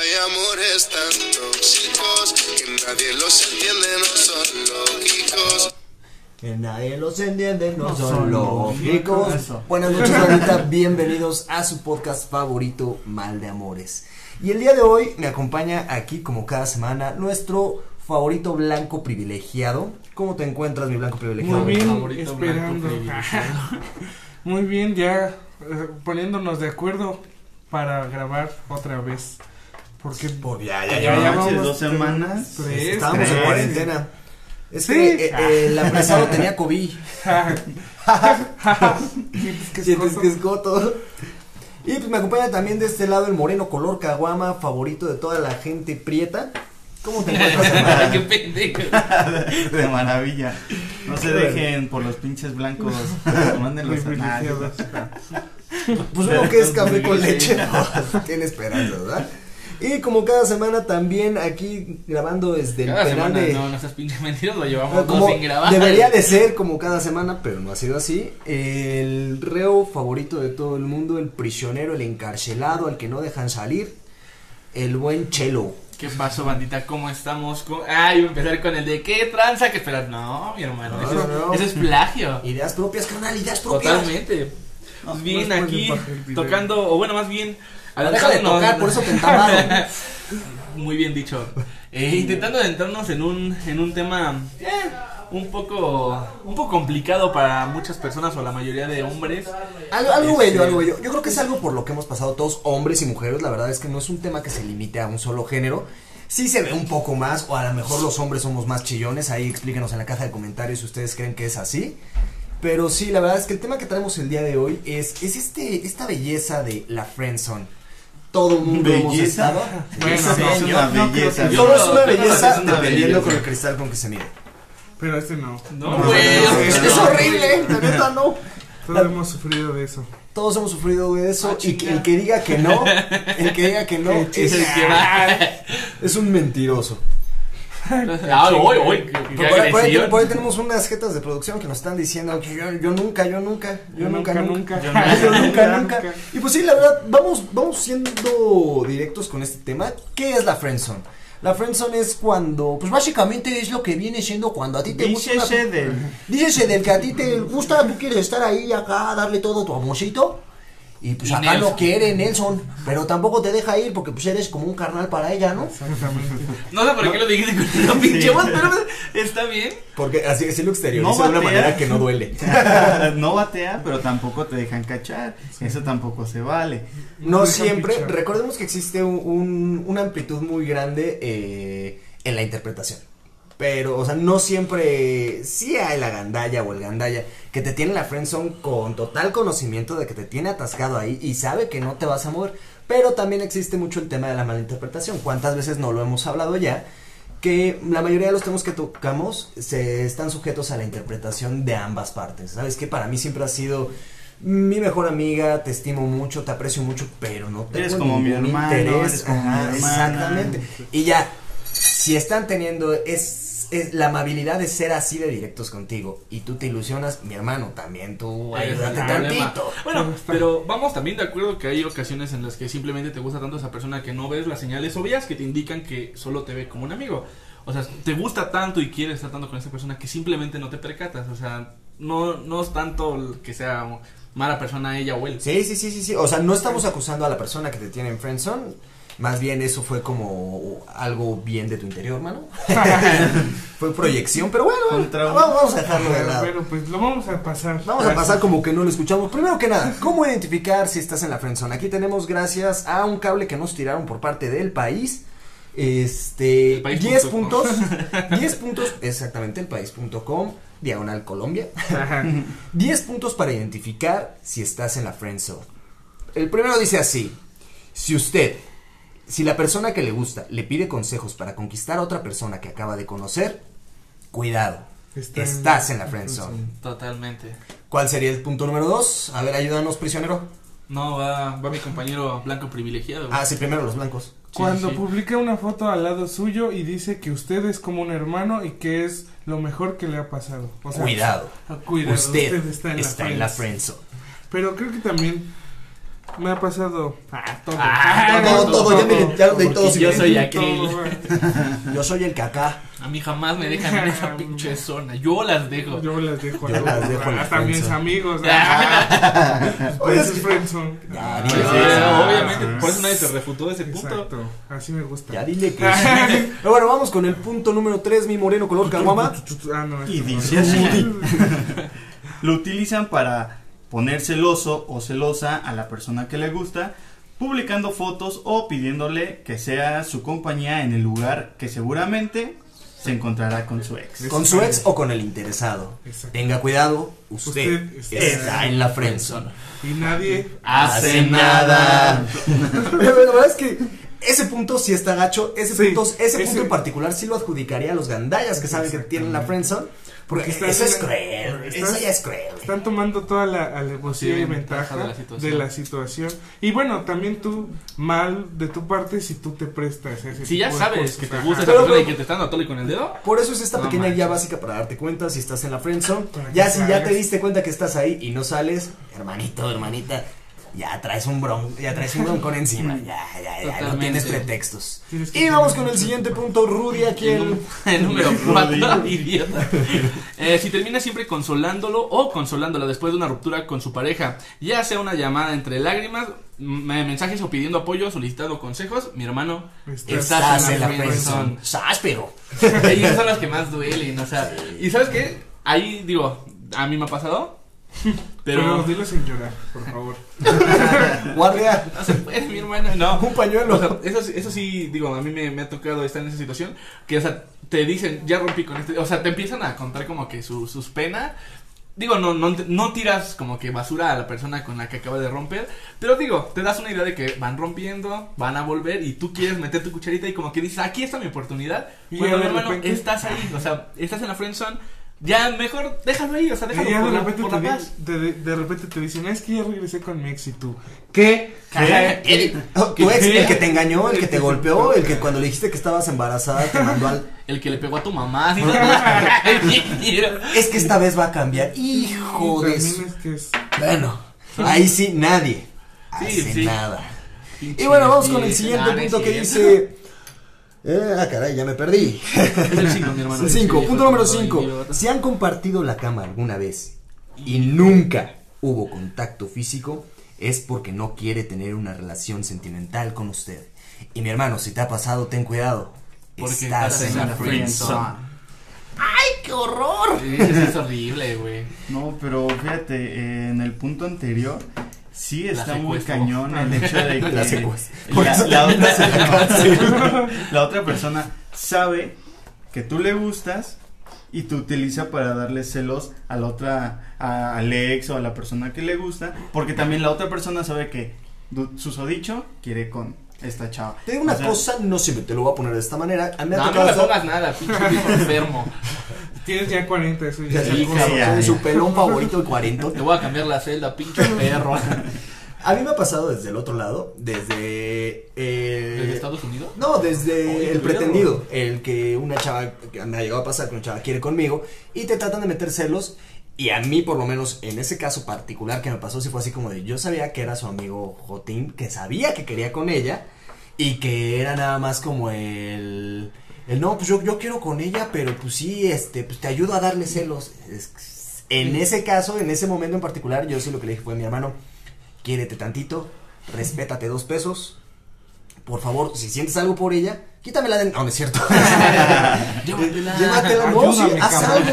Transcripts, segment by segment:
Hay amores tan tóxicos que nadie los entiende, no son lógicos. Que nadie los entiende, no, No son, son lógicos. Eso. Buenas noches, ahorita bienvenidos a su podcast favorito, Mal de Amores. Y el día de hoy me acompaña aquí, como cada semana, nuestro favorito blanco privilegiado. ¿Cómo te encuentras, mi blanco privilegiado? Muy bien, favorito esperando. Muy bien, ya eh, poniéndonos de acuerdo para grabar otra vez. Porque Por ya, Ya, ya, ya ya. vamos dos tres, semanas. tres, Estábamos en tres. cuarentena. Es Sí. que eh, eh, el apresado tenía COVID. Sientes que es coto. que es. Y pues me acompaña también de este lado el moreno color caguama, favorito de toda la gente prieta. ¿Cómo te encuentras, qué pendejo. De maravilla. No se dejen por los pinches blancos. Mándenlos a nadie. Pues uno que es café con leche, no, tiene esperanza, ¿verdad? Y como cada semana también aquí grabando desde el Cada penal semana, de... no, no seas pinche mentiras, lo Ah, llevamos como dos sin grabar. debería de ser como cada semana, pero no ha sido así. El reo favorito de todo el mundo, el prisionero, el encarcelado, al que no dejan salir, el buen Chelo. ¿Qué pasó, bandita? ¿Cómo estamos? ¿Cómo- Ah, iba a empezar con el de ¿qué tranza? Que esperar. No, mi hermano, No, eso, no, no. eso es plagio. Ideas propias, carnal, ideas propias. Totalmente. No, Pues bien, aquí tocando, o bueno, más bien. Deja de tocar, por eso te entamaron. Muy bien dicho. Eh, intentando adentrarnos en un, en un tema eh, un poco un poco complicado para muchas personas o la mayoría de hombres. Algo, algo Este- bello, algo bello. Yo creo que es algo por lo que hemos pasado todos, hombres y mujeres. La verdad es que no es un tema que se limite a un solo género. Sí se ve un poco más, o a lo mejor los hombres somos más chillones. Ahí explíquenos en la caja de comentarios si ustedes creen que es así. Pero sí, la verdad es que el tema que traemos el día de hoy es, es este, esta belleza de la friendzone. Todo el mundo hemos ¿Belleza? estado. Bueno, no, es una no belleza. que- Todo es no- una belleza dependiendo con el cristal con que se mide. Pero este no. No, No, güey, no, no, Es, no, es no. horrible, la neta no. Todos hemos sufrido de eso. Todos hemos sufrido de eso Ah, y que- el que diga que no, el que diga que no, Es el es, que va. es un mentiroso. Ah, hoy, hoy, Por, por ahí, por ahí- agresión. por ahí tenemos unas jetas de producción que nos están diciendo que yo, yo nunca, yo nunca, yo nunca, nunca, Yo yo nunca, nunca. nunca. Y pues sí, la verdad, vamos, vamos siendo directos con este tema. ¿Qué es la friendzone? La friendzone es cuando, pues básicamente es lo que viene siendo cuando a ti te gusta una- Dícese del. Dícese del que a ti te gusta, tú quieres estar ahí acá, darle todo tu amorcito. Y pues Y acá no Nelson. quiere Nelson, pero tampoco te deja ir porque pues eres como un carnal para ella, ¿no? No sé por qué lo dijiste con una pinche Sí. voz, pero está bien. Porque así, así lo exterioriza No de una manera que no duele. no batea, pero tampoco te dejan cachar. Eso tampoco se vale. No No dejan siempre, pichar. recordemos que existe un, un- una amplitud muy grande eh, en la interpretación. Pero, o sea, no siempre, sí hay la gandalla o el gandalla que te tiene en la friendzone con total conocimiento de que te tiene atascado ahí y sabe que no te vas a mover. Pero también existe mucho el tema de la malinterpretación. ¿Cuántas veces no lo hemos hablado ya? Que la mayoría de los temas que tocamos se están sujetos a la interpretación de ambas partes. ¿Sabes que Para mí siempre ha sido mi mejor amiga, te estimo mucho, te aprecio mucho, pero no tengo Eres como mi hermano, interés. eres como mi hermana. Exactamente. Y ya, si están teniendo es, es la amabilidad de ser así de directos contigo y tú te ilusionas, mi hermano, también tú Ese es el ayúdate tantito. Bueno, pero vamos también de acuerdo que hay ocasiones en las que simplemente te gusta tanto esa persona que no ves las señales obvias que te indican que solo te ve como un amigo. O sea, te gusta tanto y quieres estar tanto con esa persona que simplemente no te percatas. O sea, no, no es tanto el que sea mala persona ella o él. Sí, sí, sí, sí, sí. O sea, no estamos acusando a la persona que te tiene en friendzone. Más bien eso fue como algo bien de tu interior, mano. fue proyección, pero bueno, vamos, a dejarlo de lado. Pero pues lo vamos a pasar. Vamos a pasar como que no lo escuchamos. Primero que nada, ¿cómo identificar si estás en la friendzone? Aquí tenemos gracias a un cable que nos tiraron por parte del país. Este, El país 10 punto com. puntos, 10 puntos, exactamente, el país.com, diagonal Colombia. Ajá. 10 puntos para identificar si estás en la friendzone. El primero dice así: Si usted, si la persona que le gusta le pide consejos para conquistar a otra persona que acaba de conocer, cuidado, Está en- estás en la friendzone. Totalmente. ¿Cuál sería el punto número 2? A ver, ayúdanos, prisionero. No, va, va mi compañero blanco privilegiado. Ah, sí, primero los blancos. Cuando sí. publica una foto al lado suyo y dice que usted es como un hermano y que es lo mejor que le ha pasado. O sea, Cuidado. ah, cuidado, usted, está en la está en la friendzone. friendzone. Pero creo que también Me ha pasado. Ah, todo. Ah, Todo, todo, ya me- ya todo yo soy aquel. Yo soy el cacá. A mí jamás me dejan en esa pinche zona. Yo las dejo. Yo las dejo Yo las dejo Hasta mis amigos. Ah, Por eso es friendzone. Ah, obviamente, por eso nadie te refutó de ese punto. Exacto. Así me gusta. Ya dile que sí. Pero bueno, vamos con el punto número 3, mi moreno color caguama. Ah, no, Y dice así. Lo utilizan para poner celoso o celosa a la persona que le gusta, publicando fotos o pidiéndole que sea su compañía en el lugar que seguramente se encontrará con su ex. Con su ex o con el interesado. Exacto. Tenga cuidado, usted, Usted está- está en la friendzone. Y nadie. Hace nada. La verdad es que ese punto sí está gacho. Ese, Sí, punto, ese ese- punto en particular sí lo adjudicaría a los gandallas que saben que tienen la friendzone. Porque eso es cruel. estás- Eso ya es cruel. Están tomando toda la alevosía Sí, y ventaja de la de situación. la, situación. Y bueno, también tú, mal de tu parte si tú te prestas ese Si ya sabes cosas. que te gusta esa persona y que te están dando tole con el dedo, Por eso es esta No pequeña manches. guía básica para darte cuenta si estás en la friendzone. Ya si ya te diste cuenta que estás ahí y no sales, hermanito, hermanita, ya traes un bron, ya traes un broncón encima, ya, ya, ya, no tienes pretextos. Tienes Y vamos con el siguiente punto, Rudy, aquí el, el... número 4, idiota. Eh, si termina siempre consolándolo o consolándola después de una ruptura con su pareja, ya sea una llamada entre lágrimas, m- mensajes o pidiendo apoyo, solicitando consejos, mi hermano, Estás Estás en la. ¡Sas, pero! esas son las que más duelen, o sea, y sabes qué, ahí digo, a mí me ha pasado, Pero, pero... dilo sin llorar, por favor. Guardia, No se puede, mi hermano, no. un pañuelo. O sea, eso, sí- eso sí, digo, a mí me, me ha tocado estar en esa situación. Que, o sea, te dicen, ya rompí con este. O sea, te empiezan a contar como que su- sus penas. Digo, no, no, no tiras como que basura a la persona con la que acaba de romper. Pero digo, te das una idea de que van rompiendo, van a volver y tú quieres meter tu cucharita y como que dices, aquí está mi oportunidad. Bueno, hermano, repente- estás ahí. O sea, estás en la friendzone. Ya mejor déjalo ahí, o sea, déjalo ya por de la, repente, por te, la di- paz. te- de, de repente te dicen, es que ya regresé con mi ex y tú. ¿Qué? ¿Qué? Oh, Tu ex, ¿Qué? el que te engañó, el que te golpeó, el que cuando le dijiste que estabas embarazada te mandó al... El que le pegó a tu mamá. ¿sí? Es que esta vez va a cambiar. Hijo de También su... es que es... Bueno, ahí sí, nadie Sí, hace sí. nada. Pinche Y bueno, vamos con el siguiente punto que cierto. dice... Eh, ah, caray, ya me perdí. Es el 5, mi hermano. El 5, Sí, punto número idiota. 5. Si han compartido la cama alguna vez y nunca hubo contacto físico, es porque no quiere tener una relación sentimental con usted. Y mi hermano, si te ha pasado, ten cuidado. Porque Estás en la friendzone. ¡Ay, qué horror! Sí, eso es horrible, güey. No, pero fíjate, eh, en el punto anterior sí está muy cañón el hecho de que La la, otra, la persona sabe que tú le gustas y te utiliza para darle celos a la otra, a- al ex o a la persona que le gusta, porque también la otra persona sabe que susodicho quiere con esta chava. Te digo una O sea, cosa, no siempre te lo voy a poner de esta manera. A mí me ha No, no estar- pongas nada, pinche enfermo. Tienes ya 40, eso ya hija, acoso. ya, su pelón favorito, el 40. Te voy a cambiar la celda, pinche perro. A mí me ha pasado desde el otro lado, desde... eh, ¿Desde Estados Unidos? No, desde Oye, el pretendido, el que una chava, que me ha llegado a pasar que una chava quiere conmigo y te tratan de meter celos y a mí por lo menos en ese caso particular que me pasó sí fue así como de yo sabía que era su amigo Jotín, que sabía que quería con ella y que era nada más como el... El no, pues yo, yo quiero con ella, pero pues sí, este, pues te ayudo a darle celos. En ese caso, en ese momento en particular, yo sí lo que le dije fue mi hermano, quiérete tantito, respétate dos pesos, por favor, si sientes algo por ella, quítamela de... No, no es cierto. Llévatela. Llévatela, no, sí, Ayúdame, haz cabrón.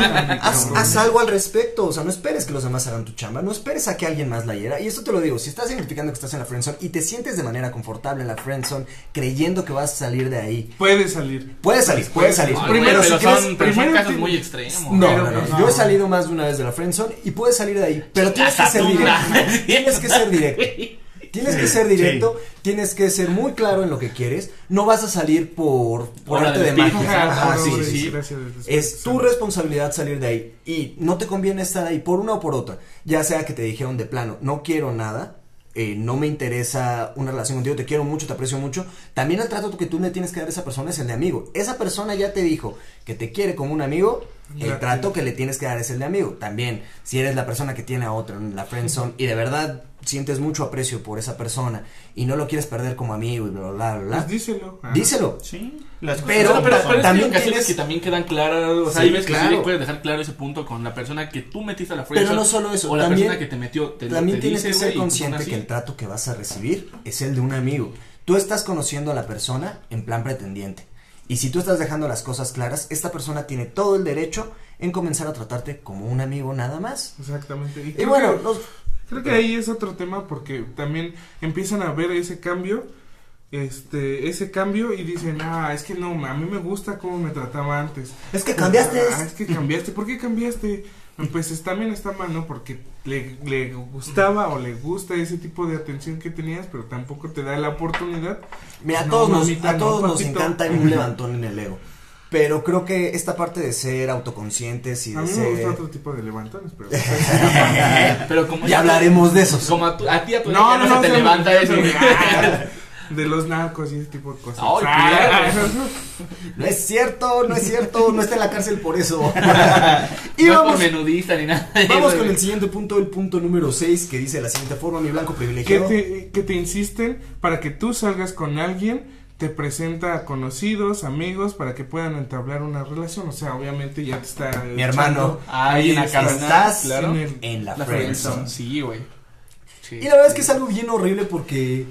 algo. Haz, algo al respecto, o sea, no esperes que los demás hagan tu chamba, no esperes a que alguien más la hiera. Y esto te lo digo, si estás identificando que estás en la friendzone y te sientes de manera confortable en la friendzone, creyendo que vas a salir de ahí, Puedes salir. puedes salir, puedes salir. Primero, güey, si pero quieres- son, pero son primero casos muy extremos. No, Pero, no, no, no. Yo he salido más de una vez de la friendzone y puedes salir de ahí, pero tienes que ser directo. Tienes que ser directo. Tienes que ser directo, tienes que ser muy claro en lo que quieres. No vas a salir por, por arte de magia. Santo. Ajá, Ahora, sí, ahora, sí. gracias, Es tu responsabilidad salir de ahí y no te conviene estar ahí por una o por otra. Ya sea que te dijeron de plano, no quiero nada, eh, no me interesa una relación contigo, te quiero mucho, te aprecio mucho. También el trato que tú le tienes que dar a esa persona es el de amigo. Esa persona ya te dijo que te quiere como un amigo, El trato que le tienes que dar es el de amigo. También, si eres la persona que tiene a otro en la friendzone y de verdad sientes mucho aprecio por esa persona y no lo quieres perder como amigo y bla, bla, bla, bla, Pues díselo. Ajá. díselo. Sí, las cosas Pero- pero, pero, pero también que tienes- que también quedan claras, o sea, Sí, hay veces que claro. sí puedes dejar claro ese punto con la persona que tú metiste a la Pero friendzone no solo eso, o la también, persona que te metió, te, también te tienes dice, que ser consciente que el trato que vas a recibir es el de un amigo. Tú estás conociendo a la persona en plan pretendiente. Y si tú estás dejando las cosas claras, esta persona tiene todo el derecho en comenzar a tratarte como un amigo nada más. Exactamente. Y, bueno, que- los- Creo que ahí es otro tema porque también empiezan a ver ese cambio, este, ese cambio y dicen, ah, es que no, a mí me gusta cómo me trataba antes. es que cambiaste. Ah, es que cambiaste. ¿Por qué cambiaste? Pues es- también está mal, ¿no? Porque le, le gustaba o le gusta ese tipo de atención que tenías, pero tampoco te da la oportunidad. Mira, a No, todos, nos, a no, todos nos encanta un levantón en el ego. Pero creo que esta parte de ser autoconscientes y A de mí me gusta ser... otro tipo de levantones, pero... Pero como Ya hablaremos de esos. Como a, tu- a ti a tu No, no, no, no, se te levanta eso. De los narcos y ese tipo de cosas. Ay, Ah, No es cierto, no es cierto, no está en la cárcel por eso. y no es vamos, por menudista ni nada. vamos con el siguiente punto, el punto número 6, que dice de la siguiente forma, mi blanco que privilegiado. te, que te insisten para que tú salgas con alguien, te presenta a conocidos, amigos, para que puedan entablar una relación. O sea, obviamente ya te está. Mi hermano, Ahí en la estás, claro. en el- en la, La friendzone. friendzone, sí, güey. Sí. Y la verdad es que es algo bien horrible porque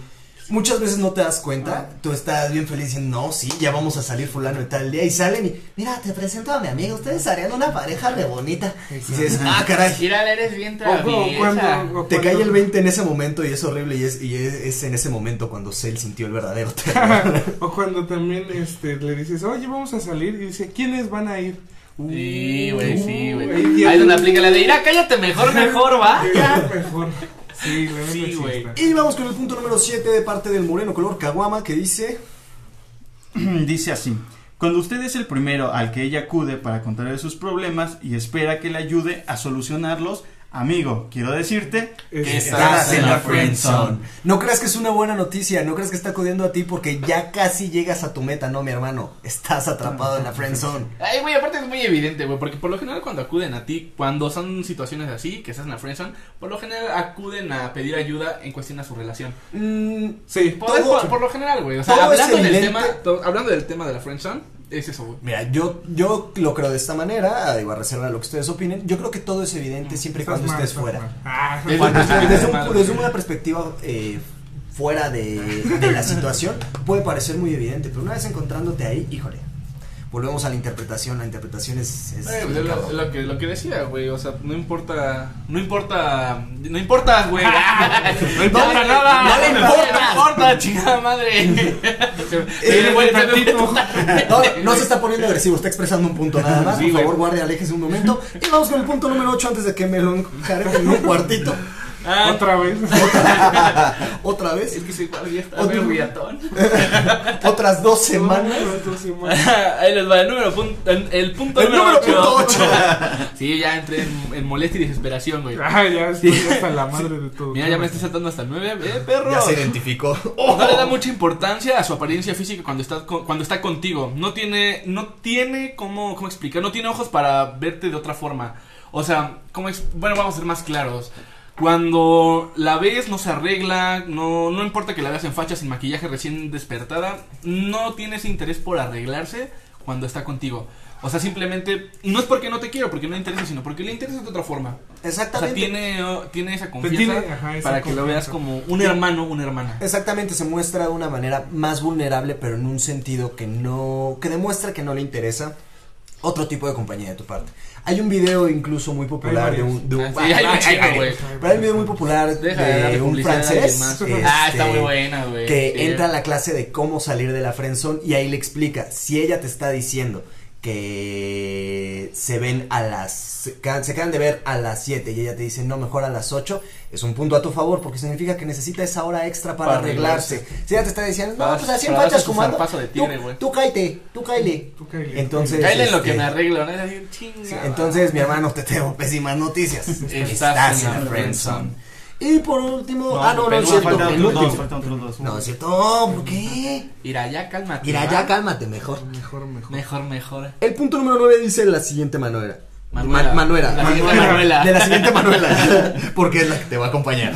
muchas veces no te das cuenta. Tú estás bien feliz diciendo, no, sí, ya vamos a salir fulano y tal día. Y salen y, mira, te presento a mi amigo. Ustedes harían una pareja re bonita. Y dices, ah, caray. Mira, eres bien traviesa. Te cae el 20 en ese momento y es horrible y es, y es, es en ese momento cuando Cell sintió el verdadero terror. o cuando también este, le dices, oye, vamos a salir. Y dice, ¿quiénes van a ir? Sí, güey, sí, güey. y Ahí el- donde aplica la de ir, cállate mejor, mejor, va. Ya, mejor. Sí, güey. y vamos con el punto número 7 de parte del moreno color caguama que dice... Dice así. Cuando usted es el primero al que ella acude para contarle sus problemas y espera que le ayude a solucionarlos, amigo, quiero decirte Es- Estás en la friendzone. No creas que es una buena noticia, no creas que está acudiendo a ti porque ya casi llegas a tu meta, no, mi hermano. Estás atrapado en la friendzone. Ay, güey, aparte es muy evidente, güey, porque por lo general cuando acuden a ti, cuando son situaciones así, que estás en la friendzone, por lo general acuden a pedir ayuda en cuestión a su relación. Mm, Sí. Por, Todo- por, por lo general, güey, o sea, hablando del, tema, to- hablando del tema de la friendzone, es eso, güey. Mira, yo, yo lo creo de esta manera, digo, a reserva de lo que ustedes opinen. Yo creo que todo es evidente siempre y cuando mal, estés estás fuera. Ah, Cuando- Estás desde, un- una perspectiva eh, fuera de, de la situación puede parecer muy evidente, pero una vez encontrándote ahí, híjole, volvemos a la interpretación. La interpretación es. es Eh, pues, es lo, lo que, lo que decía, güey, o sea, no importa, no importa, no importa, güey. no importa nada. no le importa. No importa, chingada madre. Eh, tantito. No, no se está poniendo agresivo, está expresando un punto nada más. Sí, Por favor, guarde, aléjese un momento. Y vamos con el punto número 8 antes de que me lo enjareten en un cuartito. Ah, Otra vez. Otra Es vez. que igual ya está riatón. Otras dos semanas. Dos semanas. Ahí les va el número punto, el, punto El número número 8. punto ocho. Sí, ya entré en, en molestia y desesperación, güey. Ah, ya estoy hasta la madre de todo. Mira, ya me estoy saltando hasta el 9, eh, perro. Ya se identificó. No le da mucha importancia a su apariencia física cuando está, con- cuando está contigo. No tiene, no tiene cómo, cómo explicar, no tiene ojos para verte de otra forma. O sea, ¿cómo ex- bueno, vamos a ser más claros. Cuando la ves, no se arregla, no, no importa que la veas en facha, sin maquillaje, recién despertada, no tienes interés por arreglarse cuando está contigo. O sea, simplemente, no es porque no te quiero, porque no le interesa, sino porque le interesa de otra forma. O sea, Exactamente. tiene, oh, tiene esa confianza tiene, ajá, esa para que lo veas como un hermano, una hermana. Exactamente, se muestra de una manera más vulnerable, pero en un sentido que no, que demuestra que no le interesa otro tipo de compañía de tu parte. Hay un video incluso muy popular Hay de un, de un- Ah, sí, hay un Ay, chingo, ay, güey. Pero hay un video muy popular Deja de de un francés este, ah, está muy buena, güey. que Sí. entra a la clase de cómo salir de la friendzone y ahí le explica si ella te está diciendo que se ven a las se quedan, de ver a las 7 y ella te dice no mejor a las 8 es un punto a tu favor porque significa que necesita esa hora extra para, Para arreglarse. arreglarse. si ella te está diciendo no pues así en fachas como de tigre, tú, tú cáete tú cáele Tú entonces en lo este, que me arreglo, ¿no? Entonces, mi hermano, te tengo pésimas noticias. Estás en la friendzone. Y por último, No, ah, no, no, es cierto. el último. faltan otros dos. No, es cierto, no, ¿por qué? Mira, ya cálmate. Mira, ¿va? ya cálmate mejor. Mejor, mejor. Mejor, mejor. El punto número 9 dice la siguiente Manuela. Manuela. Ma- Manuela. La Manuela. Manuela. De la siguiente Manuela. Porque es la que te va a acompañar.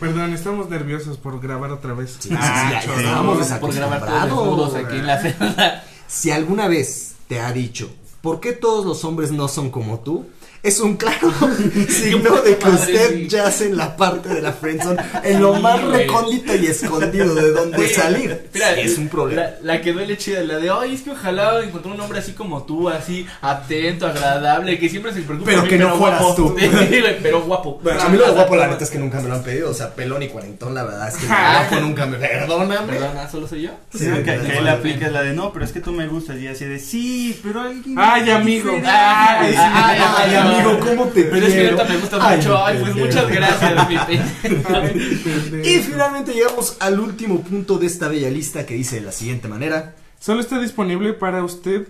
Perdón, estamos nerviosos por grabar otra vez. Sí, sí, sí, ya, ya estábamos por grabar todos aquí en la celda. Si alguna vez te ha dicho, ¿por qué todos los hombres no son como tú? Es un claro signo de que madre, usted sí. yace en la parte de la friendzone, en lo más recóndito y escondido de donde salir. Mira, Sí, es un problema. La, la que duele chida, la de, ay, es que ojalá encontré un hombre así como tú, así atento, agradable, que siempre se preocupa. Pero mí, que no fueras guapo. tú. Pero guapo. Bueno, a mí lo de guapo, la neta es que nunca me lo han pedido. O sea, pelón y cuarentón, la verdad es que guapo nunca me. Perdóname. Perdona, ¿solo soy yo? Sí, Sí, que, ahí sí. le aplicas la de no, pero es que tú me gustas y así de sí, pero alguien. Ay, amigo. diferente". Ay, ay, Ay, amigo, ¿cómo te Pero es que ahorita me gusta Ay, mucho. Ay, pues muchas gracias, mi. Y finalmente llegamos al último punto de esta bella lista que dice de la siguiente manera. Solo está disponible para usted.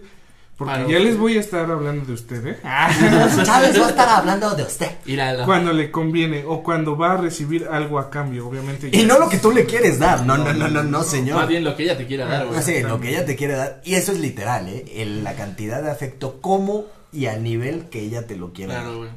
Porque Para ya usted. les voy a estar hablando de usted, ¿eh? Chávez va a estar hablando de usted. Míralo. Cuando le conviene o cuando va a recibir algo a cambio, obviamente. Y no es- lo que tú le quieres dar. No, no, no, no, no, señor. Más bien lo que ella te quiera dar, güey. No sé, lo que ella te quiere dar. Y eso es literal, ¿eh? El- la cantidad de afecto, como y al nivel que ella te lo quiere dar. Claro, güey.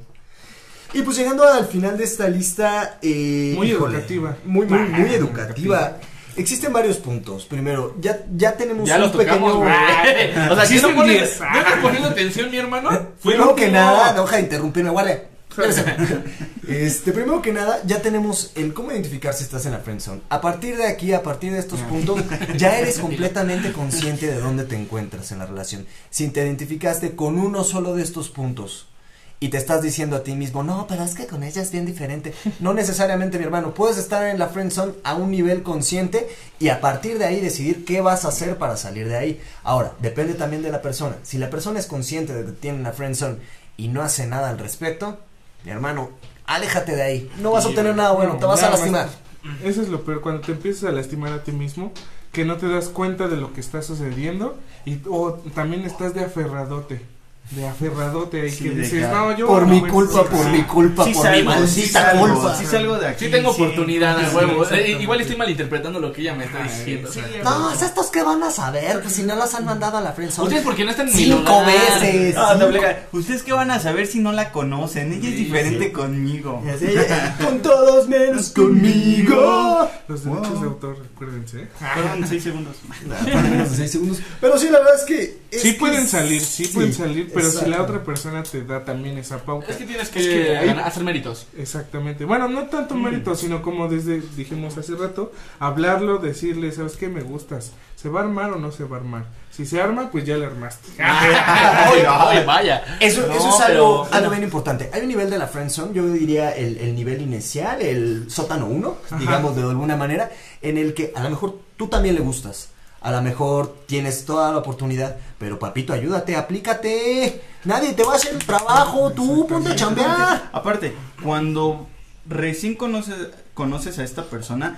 Y pues llegando al final de esta lista. eh, Muy híjole, educativa. Muy, muy, muy Ah, educativa. Existen varios puntos. Primero, ya, ya tenemos Ya un los tocamos, pequeño. O sea, si no pones. ¿no estás poniendo atención, mi hermano? Fue Primero lo que nada, deja de interrumpirme, guardia. Este, primero que nada, ya tenemos el cómo identificar si estás en la friendzone. A partir de aquí, a partir de estos puntos, ya eres completamente consciente de dónde te encuentras en la relación. Si te identificaste con uno solo de estos puntos y te estás diciendo a ti mismo, no, pero es que con ella es bien diferente. No necesariamente, mi hermano. Puedes estar en la friendzone a un nivel consciente y a partir de ahí decidir qué vas a hacer para salir de ahí. Ahora, depende también de la persona. Si la persona es consciente de que tiene la friendzone y no hace nada al respecto, mi hermano, aléjate de ahí. No vas a obtener nada bueno, No, te vas a más. lastimar. Eso es lo peor, cuando te empiezas a lastimar a ti mismo, que no te das cuenta de lo que está sucediendo y o también estás de aferradote, de aferradote ahí Sí, que dices, que- no, yo Por mi culpa, sí, por sí". mi culpa, Sí por mi salgo, maldita culpa. sí salgo de aquí. Sí tengo sí. oportunidad, a Sí, huevo. Eh, igual estoy malinterpretando lo que ella me está Ay, diciendo. o sí, sea. No, es estos que van a saber, pues si no las han mandado a la friendzone. Ustedes porque no están en mi Cinco lugar. veces. No, cinco- doblega. Ustedes qué van a saber si no la conocen. Ella es diferente sí. conmigo. Con todos menos conmigo. Los derechos Wow. de autor, recuérdense. Fueron seis segundos. Para menos de seis segundos. Pero sí, la verdad es que. Sí pueden salir, sí, pueden salir, pero si la otra persona te da también esa pauta. Es que tienes que, Es que hay- ganar- hacer méritos. Exactamente. Bueno, no tanto mérito, sino como desde dijimos hace rato, hablarlo, decirle, ¿sabes qué? Me gustas. ¿Se va a armar o no se va a armar? Si se arma, pues ya le armaste. Oye, oye, vaya. Eso, No, eso es algo, pero- algo bien importante. Hay un nivel de la friendzone, yo diría el, el nivel inicial, el sótano 1, Ajá. digamos de alguna manera, en el que a lo mejor tú también le gustas. A lo mejor tienes toda la oportunidad, pero papito, ayúdate, aplícate. Nadie te va a hacer el trabajo, tú ponte a chambear. Aparte, cuando recién conoces, conoces a esta persona,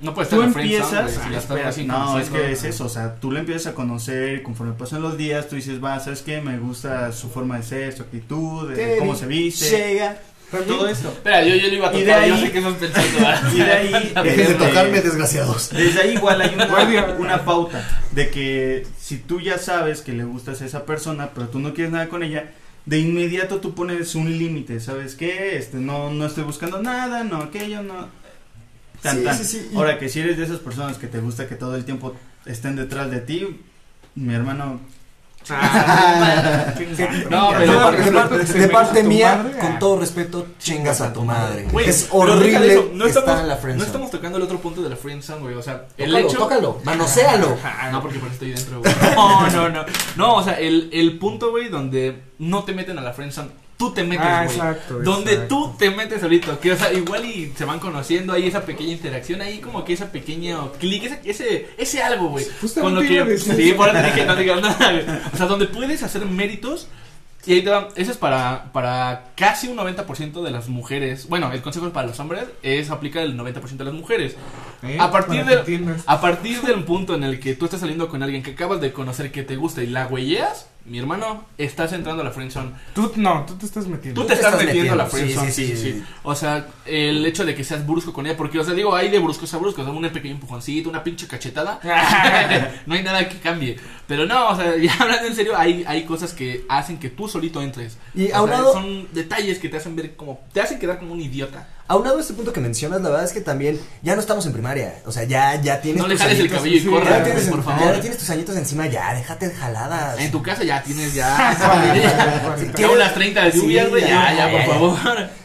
No puedes tú friendzone, empiezas. espera, no, es que es eso. O sea, tú la empiezas a conocer. Conforme pasan los días, tú dices, va, ¿sabes qué? Me gusta su forma de ser, su actitud, de cómo se viste. Llega. Todo esto. Espera, yo, yo lo iba a Y tocar, de yo ahí- sé que estás pensando. ¿verdad? Y de ahí. Dejen de tocarme, desgraciados. Desde ahí igual hay una, una pauta de que si tú ya sabes que le gustas a esa persona, pero tú no quieres nada con ella, de inmediato tú pones un límite, ¿sabes qué? Este, no, no estoy buscando nada, no aquello, no... Tan, Sí, tan. sí, sí, y- Ahora que si eres de esas personas que te gusta que todo el tiempo estén detrás de ti, mi hermano... No, de pero parte, de parte- de mía, madre, con ah. todo respeto, chingas a tu madre. Es horrible eso, no estamos, en la no estamos tocando el otro punto de la friendzone, güey. O sea, el Tócalo, hecho. tócalo, manoséalo. No, porque por eso estoy dentro, güey. No, no, no. No, o sea, el, el punto, güey, donde no te meten a la friendzone, tú te metes, Ah, güey. exacto, donde exacto. tú te metes solito. Que, o sea, igual y se van conociendo, hay esa pequeña interacción, ahí como que esa pequeño clic, ese, ese, ese algo, güey. Con lo que. Sí, por eso dije, no digas nada, güey. O sea, donde puedes hacer méritos. Y ahí te va, eso es para, para casi un 90% de las mujeres. Bueno, el consejo es para los hombres, es aplicar el 90% de las mujeres. ¿Eh? A partir Para que de- entiendas. A partir del punto en el que tú estás saliendo con alguien que acabas de conocer que te gusta y la huelleas, mi hermano, estás entrando a la friendzone. Tú, no, tú te estás metiendo. Tú te estás, estás metiendo a la friendzone, sí, sí, sí, sí, sí. sí. O sea, el hecho de que seas brusco con ella, porque, o sea, digo, hay de bruscos a bruscos, o sea, un pequeño empujoncito, una pinche cachetada, no hay nada que cambie. Pero no, o sea, ya hablando en serio, hay, hay cosas que hacen que tú solito entres. Y O sea, aunado- son detalles que te hacen ver como, te hacen quedar como un idiota. Aunado a este punto que mencionas, la verdad es que también ya no estamos en primaria. O sea, ya, ya tienes No le jales el cabello y corre, ya tienes, por ya favor. tienes tus añitos encima, ya, déjate de jaladas. En tu casa ya tienes ya. Si Ya quieres- unas 30 de lluvia, güey, ya, ya, por ya. favor.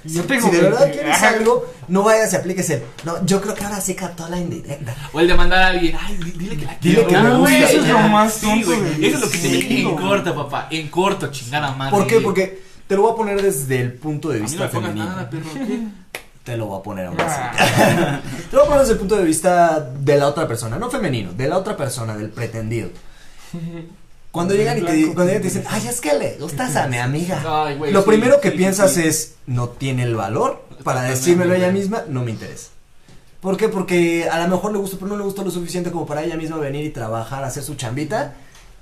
Yo Si tengo de verdad 20. quieres algo, no vayas y apliques el. No, yo creo que ahora sí captó la indirecta. O el de mandar a alguien, ay, di- dile que la Dile quiero. que me Ah, gusta. güey, Eso es ya. lo más Sí, tonto Eso es lo que se ve en corto, papá. En corto, chingada madre. ¿Por qué? Porque te lo voy a poner desde el punto de no vista femenino. nada, perro. ¿qué? Te lo voy a poner ahora sí. Ah, Te lo voy a poner desde el punto de vista de la otra persona, no femenino, de la otra persona, del pretendido. Cuando llegan y te, cuando llegan y te dicen, ay, es que le gustas a mi amiga. Ay, güey, Lo sí, primero que sí, piensas sí. es, no tiene el valor para decírmelo ella misma, no me interesa. ¿Por qué? Porque a lo mejor le gusta, pero no le gusta lo suficiente como para ella misma venir y trabajar, hacer su chambita.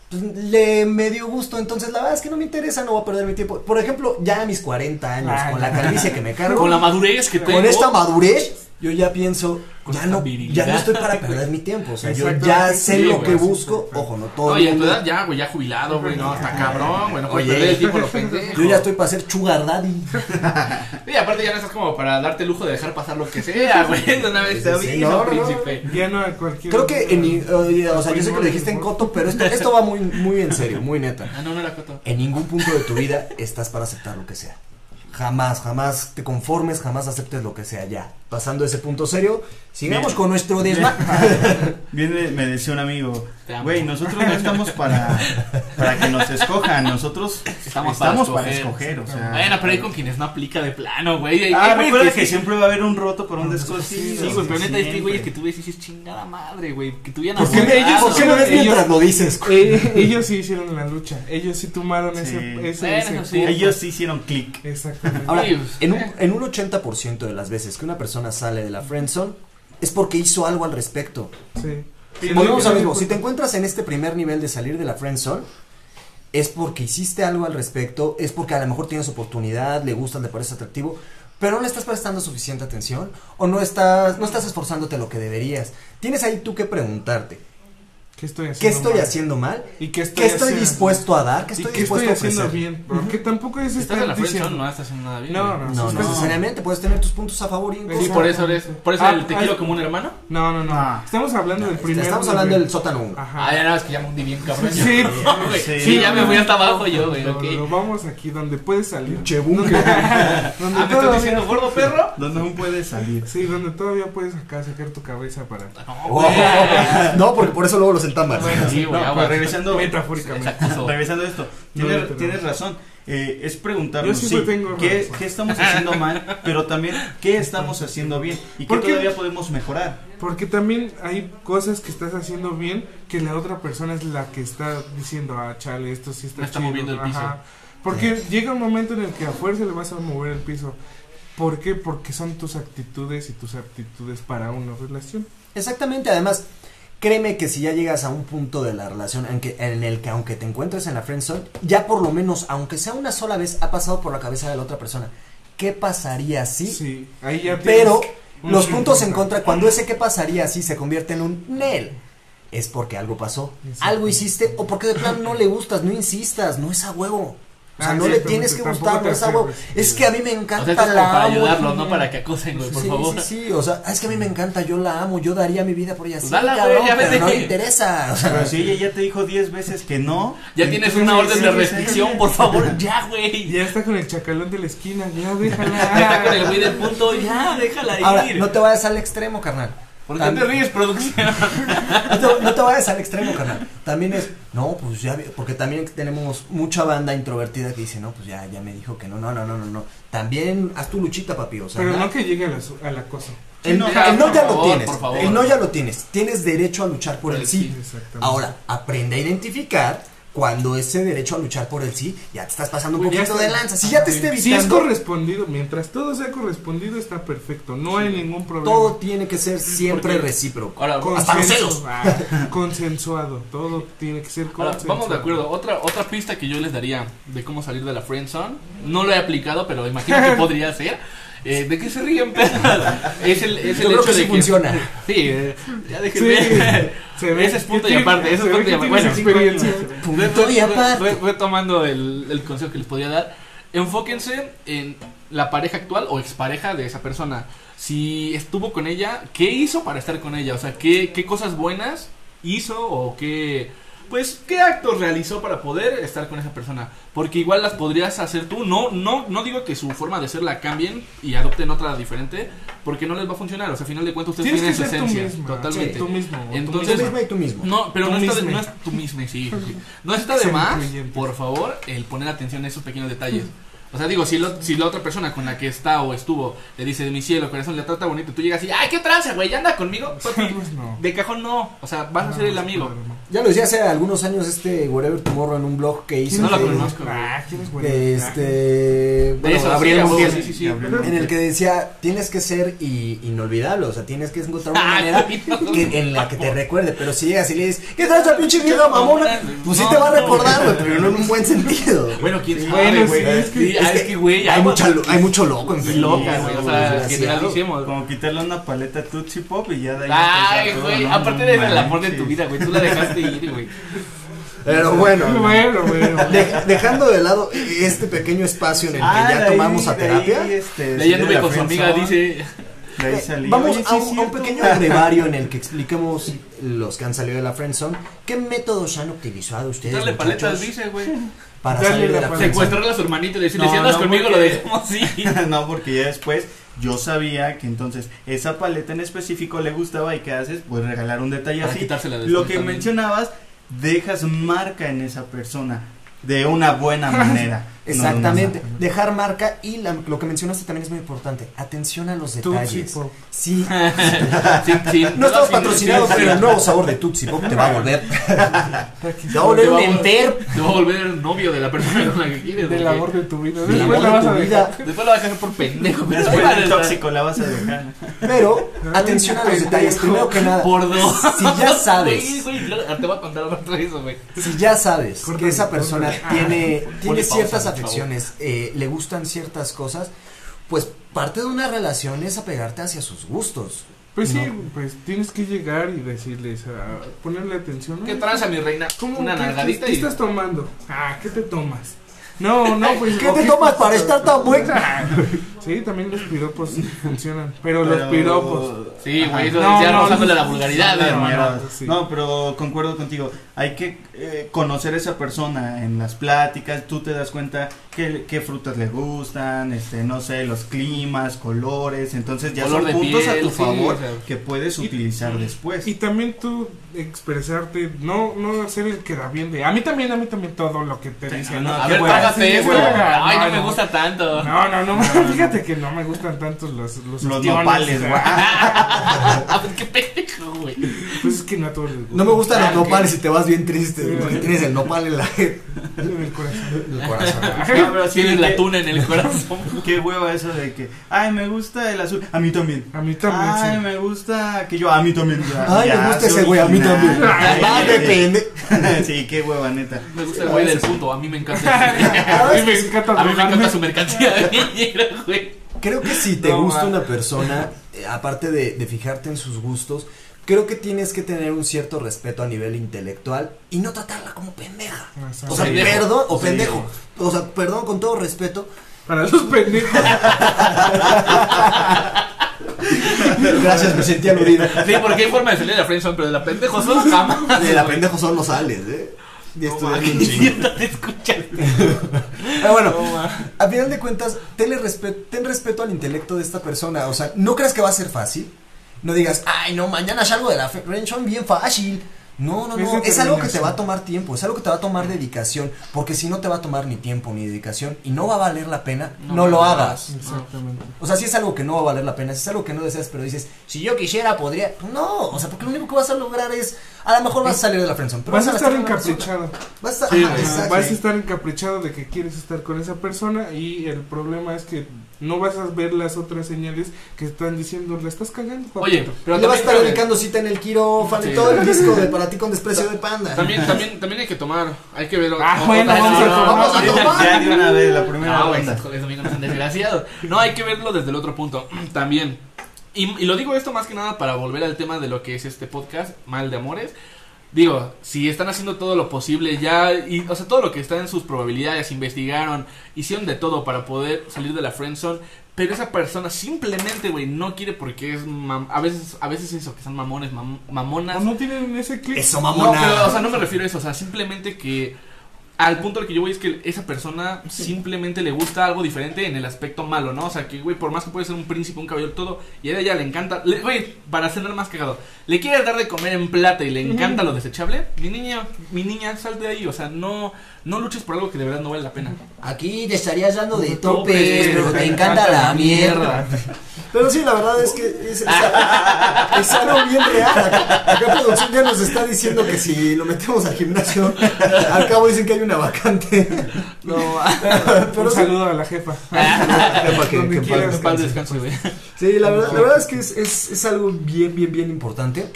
Pues, le me dio gusto, entonces la verdad es que no me interesa, no voy a perder mi tiempo. Por ejemplo, ya a mis 40 años, Ah, con la calvicie que me cargo, Con la madurez que tengo. con esta madurez, yo ya pienso, ya no, ya no estoy para perder mi tiempo. O sea, yo ya sé sí, lo güey, que busco. sí. Ojo, no todo. Oye, el en tu edad ya, güey, ya jubilado, güey, no, está cabrón, güey, no puedes Oye. perder el tiempo lo pendejo. Yo ya estoy para ser sugar daddy. Y aparte ya no estás como para darte el lujo de dejar pasar lo que sea, güey, de una vez te Sí, no, no, no. príncipe. Ya no cualquier. Creo que, en, ni- oye, o sea, yo sé que lo dijiste en coto, pero esto, esto va muy, muy en serio, muy neta. Ah, no, no era coto. En ningún punto de tu vida estás para aceptar lo que sea. Jamás, jamás te conformes, jamás aceptes lo que sea ya. Pasando ese punto serio, sigamos Bien. con nuestro desma. Viene, me decía un amigo. Güey, nosotros no estamos para, para que nos escojan, nosotros Estamos estamos, para para, escoger. escoger. o sea. Bueno, pero hay con quienes no aplica de plano, güey. Ah, recuerda que siempre va a haber un roto por un descosido. Sí, güey, pero neta, siempre. güeyes que tú ves y dices, chingada madre, güey, que tú ya ¿Por qué ellos- ¿por qué ves mientras lo dices? Eh, ellos sí hicieron la lucha. Ellos sí tomaron Sí. ese. ese, Bueno, ese sí. punto. Ellos sí hicieron clic. Exactamente. Ahora, pues, en un, eh. en un 80% de las veces que una persona sale de la friendzone es porque hizo algo al respecto. sí. Volvemos al mismo. Si te encuentras en este primer nivel de salir de la friendzone, es porque hiciste algo al respecto, es porque a lo mejor tienes oportunidad, le gustas, le parece atractivo, pero no le estás prestando suficiente atención o no estás, no estás esforzándote lo que deberías. Tienes ahí tú que preguntarte, ¿Qué estoy haciendo? ¿qué estoy mal? haciendo mal? ¿Y qué estoy, ¿Qué estoy haciendo? dispuesto a dar? ¿Qué ¿Y estoy qué dispuesto estoy a haciendo ofrecer? bien? Porque tampoco es Si estás estar en la diciendo. no estás haciendo nada bien. No, no, No, no estás- necesariamente, puedes tener tus puntos a favor y en Sí, por eso eres. Por eso Ah, el te quiero como un hermano. No, no, no. Ah. Estamos hablando del primer. Estamos hablando del sótano 1. Ajá. Ah, ya nada, es que ya me hundí bien, cabrón. Sí. No. Sí. Sí, ya me fui hasta abajo yo, güey, No, ok. no, no, vamos aquí donde puedes salir. Che, bunker. Donde Ah, ¿me estás todavía- diciendo gordo perro? Donde aún puede salir. Sí, donde todavía puedes acá sacar tu cabeza para. No, no, porque por eso luego los entamas. Sí, güey, No, regresando, Metafóricamente. Regresando a esto, tienes, no, tienes razón. Eh, es preguntarnos sí, ¿qué, qué estamos haciendo mal, pero también qué estamos haciendo bien y qué todavía podemos mejorar. Porque también hay cosas que estás haciendo bien que la otra persona es la que está diciendo, ah, chale, esto sí está está chido". moviendo el piso. Porque llega un momento en el que a fuerza le vas a mover el piso. ¿Por qué? Porque son tus actitudes y tus aptitudes para una relación. Exactamente, además, créeme que si ya llegas a un punto de la relación en, que, en el que aunque te encuentres en la friendzone, ya por lo menos, aunque sea una sola vez, ha pasado por la cabeza de la otra persona. ¿Qué pasaría si? Sí, ahí ya Pero los puntos en 50. contra, cuando ese qué pasaría si se convierte en un Nel, es porque algo pasó, algo hiciste o porque de plano no le gustas, no insistas, no es a huevo. O sea, Ah, no le exactamente, tienes que tampoco gustar, no es a huevo. aferres. Es que a mí me O encanta sea, es como la para amo. ayudarlos, no para que acosen, güey, por sí, favor. sí, sí, o sea, es que a mí me encanta, yo la amo, yo daría mi vida por ella. Pues Sí, dala, cabrón, güey, ya pero no le interesa. o sea, Pero si ella ya te dijo 10 veces que no, Ya tienes una orden de sí, restricción, por favor, ya, güey. Ya está con el chacalón de la esquina, ya Ya déjala. está con el güey del punto, ya, déjala ir. Ahora, no te vayas al extremo, carnal. ¿Por qué te ríes, producción? No te, no te vayas al extremo, carnal. También es, no, pues ya, porque también tenemos mucha banda introvertida que dice, no, pues ya, ya me dijo que no, no, no, no, no, no. También haz tu luchita, papi, o sea. Pero no que llegue a la, su- al acoso. el, no, el ya, no ya lo tienes, por favor. el no ya lo tienes. Tienes derecho a luchar por el sí. Exactamente. Ahora, aprende a identificar cuando ese derecho a luchar por el sí, ya te estás pasando un Pues poquito está. de lanza. Si ya te esté Si es evitando, correspondido, mientras todo sea correspondido, está perfecto. No hay ningún problema. todo tiene que ser siempre Porque- recíproco. Ahora, Hasta los celos. ah, consensuado. Todo tiene que ser Ahora, consensuado. vamos de acuerdo. Otra otra pista que yo les daría de cómo salir de la friend zone. No lo he aplicado, pero imagino que podría ser. Eh, ¿De qué se ríen? Es el, es el Yo creo que de sí funciona. Sí, eh, ya Sí, déjenme. se ve Ese es punto y aparte. Ese se es punto y aparte. Bueno, experiencia. Punto y aparte. Retomando el, el consejo que les podría dar, enfóquense en la pareja actual o expareja de esa persona. Si estuvo con ella, ¿qué hizo para estar con ella? O sea, ¿qué, qué cosas buenas hizo o qué, pues, qué actos realizó para poder estar con esa persona? Porque igual las podrías hacer tú. No, no, no digo que su forma de ser la cambien y adopten otra diferente, porque no les va a funcionar. O sea, al final de cuentas ustedes Tienes tienen que su ser tú esencia. misma. Totalmente. Sí, tú mismo. tú Entonces- Tú misma. misma y tú mismo. No, pero Tú no está, de, misma. no es tú mismo, sí, sí. No está de más, por favor, el poner atención a esos pequeños detalles. O sea, digo, si, lo- si la otra persona con la que está o estuvo le dice, mi cielo, corazón, le trata bonito, y tú llegas y, ay, qué tranza, güey, ya anda conmigo. Papi, Pues no. de cajón no. O sea, vas a ser el no, amigo. no, no. Ya lo decía hace algunos años este Wherever Tomorrow en un blog que hizo. No la de- conozco. güey. Ah, ¿quién es bueno? de este. Bueno, eso, Gabriel. En el que decía, tienes que ser i- inolvidable, o sea, tienes que encontrar una Ah, manera que, en la que te recuerde, pero si llegas y le dices, ¿qué tal esa pinche vieja mamona? Pues sí No, te va a no. recordar, güey, pero no en un buen sentido. Bueno, quién sabe, Bueno, güey. sí, es que- que, güey, hay, agua- mucha, lo- hay mucho loco en loca, güey. O sea, desgraciado. generalicemos. Como quitarle una paleta a Tootsie Pop y ya de ahí Ay, güey, aparte No de el amor de tu vida, güey. Tú la dejaste ir, güey. Pero bueno, Bueno, bueno. de- dejando de lado este pequeño espacio en el que Ah, ya de ahí- tomamos a ahí, terapia, este, Leyéndome con su amiga, dice. eh, vamos Oye, a, sí, un, es a un pequeño brevario en el que expliquemos los que han salido de la friendzone, qué métodos han utilizado ustedes Darle paletas, dice, güey. para Dale salir de la la friendzone. Secuestrarle a su hermanito y decirle, No, si andas no, conmigo, lo porque- dejamos así. no, porque ya después yo sabía que entonces esa paleta en específico le gustaba y ¿qué haces? Pues regalar un detalle Para así. Lo que también. mencionabas, dejas marca en esa persona de una buena manera. No de Exactamente, dejar marca y la- lo que mencionaste también es muy importante, atención a los Tootsie detalles. Pop. Sí, Sí, sí, no estamos patrocinados, pero el nuevo sabor de Tootsie Pop te va a volver, te va a volver un Te va a volver novio de la persona con la que quieres. Del amor de tu vida. Después amor la de vas a tu dejar. vida, Después la vas a dejar por pendejo. pero Después estar. tóxico la vas a dejar. pero atención a los detalles, primero que nada, Por dos. Si ya sabes. Te voy a contar otra vez eso, güey. si ya sabes que esa persona Ah. tiene, ciertas afecciones, eh, le gustan ciertas cosas, pues parte de una relación es apegarte hacia sus gustos. Pues sí, No. pues tienes que llegar y decirles, a ponerle atención. ¿Qué Ay, tranza, mi reina? ¿Cómo? Una ¿Qué- nalgadita ¿Qué, y. estás tomando? Ah, ¿qué te tomas? No, no, pues. ¿Qué ¿o te tomas para estar tan buena? Sí, también los piropos funcionan. Pero, los Pero- piropos. Sí, güey, eso No, ya no, no, la vulgaridad, sí. No, pero concuerdo contigo. Hay que eh, conocer a esa persona en las pláticas. Tú te das cuenta qué, qué frutas le gustan, este, no sé, los climas, colores. Entonces ya Color son puntos piel, a tu sí, favor o sea. que puedes Y- utilizar después. Y también tú expresarte, no, no hacer el que da bien de. A mí también, a mí también todo lo que te Sí, dicen. no, ¿no? A ver, esto. hueva. Ay, no No, me no. gusta tanto. No, no, no, fíjate que no me gustan tanto los los, Los nopales, güey. Ah, pues qué pendejo, güey. Pues es que no a todos les gusta. No me gustan Ah, los ok. nopales y te vas bien triste, Sí. porque tienes el nopal en la En el corazón. en el corazón. No, pero sí, Tienes la tuna en el corazón. Qué hueva eso de que, ay, me gusta el azul. A mí también. A mí también, Ay, sí. me gusta que yo, a mí también. Ya, Ay, ya, me gusta ese güey, a mí también. Ah, ay, depende. Sí, qué hueva, neta. Me gusta el güey del punto, a mí me encanta. A mí me encanta A mí me encanta su mercancía güey. Creo que si te No, gusta una persona, eh, aparte de, de fijarte en sus gustos, creo que tienes que tener un cierto respeto a nivel intelectual y no tratarla como pendeja. O sea, Pendejo. perdón, o Sí. pendejo. O sea, perdón con todo respeto. Para los pendejos. Gracias, me sentí aludido. Sí, porque hay forma de salir de la friendzone, pero de la pendejo son jamás. De la pendejo son no sales, ¿eh? Y estudias un chingo. No te escuchaste. Pero bueno, No, ma. a final de cuentas, tenle respe- ten respeto al intelecto de esta persona. O sea, no creas que va a ser fácil. No digas, ay, no, mañana salgo de la friendzone bien fácil. No, no, no, es algo que te va a tomar tiempo, es algo que te va a tomar dedicación, porque si no te va a tomar ni tiempo ni dedicación y no va a valer la pena, no, lo hagas. Exactamente. O sea, si es algo que no va a valer la pena, si es algo que no deseas, pero dices, si yo quisiera, podría. No, o sea, porque lo único que vas a lograr es, a lo mejor vas a salir de la friendzone, pero Vas a estar encaprichado. Vas a estar, Sí, ajá, güey. exacto. Vas a estar encaprichado de que quieres estar con esa persona y el problema es que no vas a ver las otras señales que están diciendo, la estás cagando. papito". Oye, pero le vas a estar dedicando cita en el quirófano Sí. y todo el disco de Para ti con desprecio de panda. también, también, también hay que tomar, hay que ver. Ah, bueno, vamos a tomar. vamos a Ya- tomar. Ya de una vez, la primera No, ronda. esos domingos no son desgraciados. No, hay que verlo desde el otro punto. También. Y, y lo digo esto más que nada para volver al tema de lo que es este podcast, Mal de Amores. Digo, si están haciendo todo lo posible ya, y, o sea, todo lo que está en sus probabilidades, investigaron, hicieron de todo para poder salir de la friendzone, pero esa persona simplemente, güey, no quiere porque es, mam- a veces, a veces eso, que son mamones, mam- mamonas. O no tienen ese clic. Eso, No, mamona. pero, o sea, no me refiero a eso, o sea, simplemente que al punto al que yo voy es que esa persona simplemente le gusta algo diferente en el aspecto malo, ¿no? O sea, que, güey, por más que puede ser un príncipe, un caballero, todo, y a ella le encanta, güey, para cenar más cagado, le quieres dar de comer en plata y le encanta lo desechable, mi niña, mi niña, sal de ahí, o sea, no, no luches por algo que de verdad no vale la pena. Aquí te estarías dando de Topes, topes, pero te encanta la mierda. Pero sí, la verdad es que es, es- es algo bien real. Acá, acá producción ya nos está diciendo que si lo metemos al gimnasio, al cabo dicen que hay una vacante. No, Pero Un sí, saludo a la jefa. Que- que descanso. Sí, la verdad, la verdad es que es, es, es algo bien, bien, bien importante.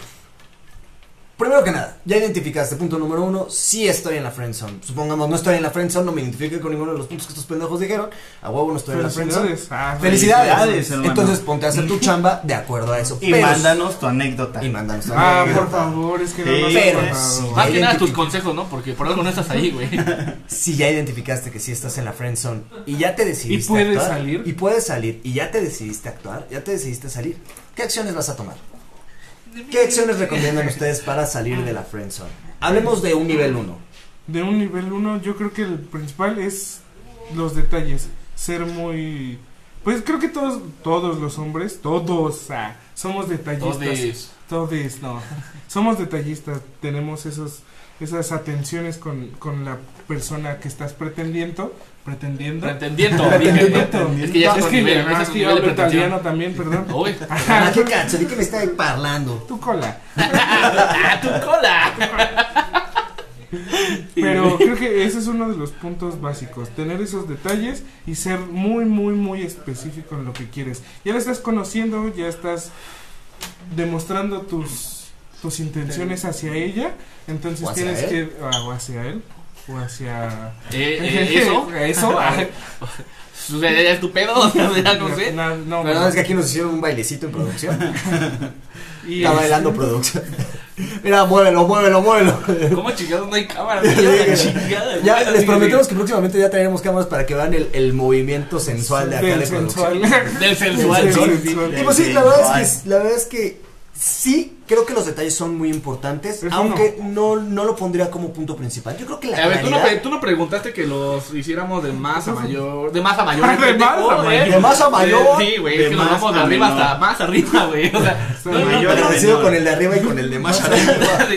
Primero que nada, ya identificaste, punto número uno, sí estoy en la friendzone. Supongamos, no estoy en la friendzone, no me identifique con ninguno de los puntos que estos pendejos dijeron. A huevo no estoy en la friendzone. Felicidades. Ah, Felicidades. Entonces ponte a hacer tu chamba de acuerdo a eso. Y Pero- mándanos tu anécdota. Y mándanos tu Ah, anécdota. por favor, es que no Sí, pero- pasado. Más que nada tus consejos, ¿no? Porque por algo no estás ahí, güey. Si ya identificaste que sí estás en la friendzone y ya te decidiste ¿Y puedes actuar, salir? y puedes salir y ya te decidiste actuar, ya te decidiste salir, ¿qué acciones vas a tomar? ¿Qué acciones recomiendan ustedes para salir de la friendzone? Hablemos de un nivel 1. De un nivel 1, yo creo que el principal es los detalles. Ser muy. Pues creo que todos, todos los hombres, todos, ah, somos detallistas. Entonces, Todos, no. Somos detallistas. Tenemos esos, esas atenciones con, con la persona que estás pretendiendo. Pretendiendo. pretendiendo, Pretendiendo. es que ya es que, nivel, es yo hablo italiano también, perdón. Uy, Ah, qué cacho, ¿de qué me está parlando? Tu cola. ¡Ah, tu cola! Pero creo que ese es uno de los puntos básicos, tener esos detalles y ser muy, muy, muy específico en lo que quieres. Ya la estás conociendo, ya estás demostrando tus, tus intenciones hacia ella, entonces hacia tienes él. que... ah, o hacia él, o hacia... Eh, eh, eso, Eso. ah, es tu pedo, ya no sé. no, no, La verdad es que aquí nos hicieron un bailecito en producción. y Está es- bailando producción. Mira, muévelo, muévelo, muévelo. ¿Cómo chingados no hay cámara? Me lleva la chingada, Ya les prometemos que próximamente ya traeremos cámaras para que vean el, el movimiento sensual de acá del de producción. sensual. Del sensual, Del sí. sensual. Y pues sí, la verdad es que la verdad es que sí creo que los detalles son muy importantes, Es aunque no, no lo pondría como punto principal. Yo creo que la A ver, tú no, tú preguntaste que los hiciéramos de más a mayor. De más a mayor. De pendejo, más a ¿eh? mayor. De más a mayor. Sí, güey, es que nos vamos de arriba menor. hasta más arriba, güey. O sea, no, mayor no, con el de arriba y con el de más arriba.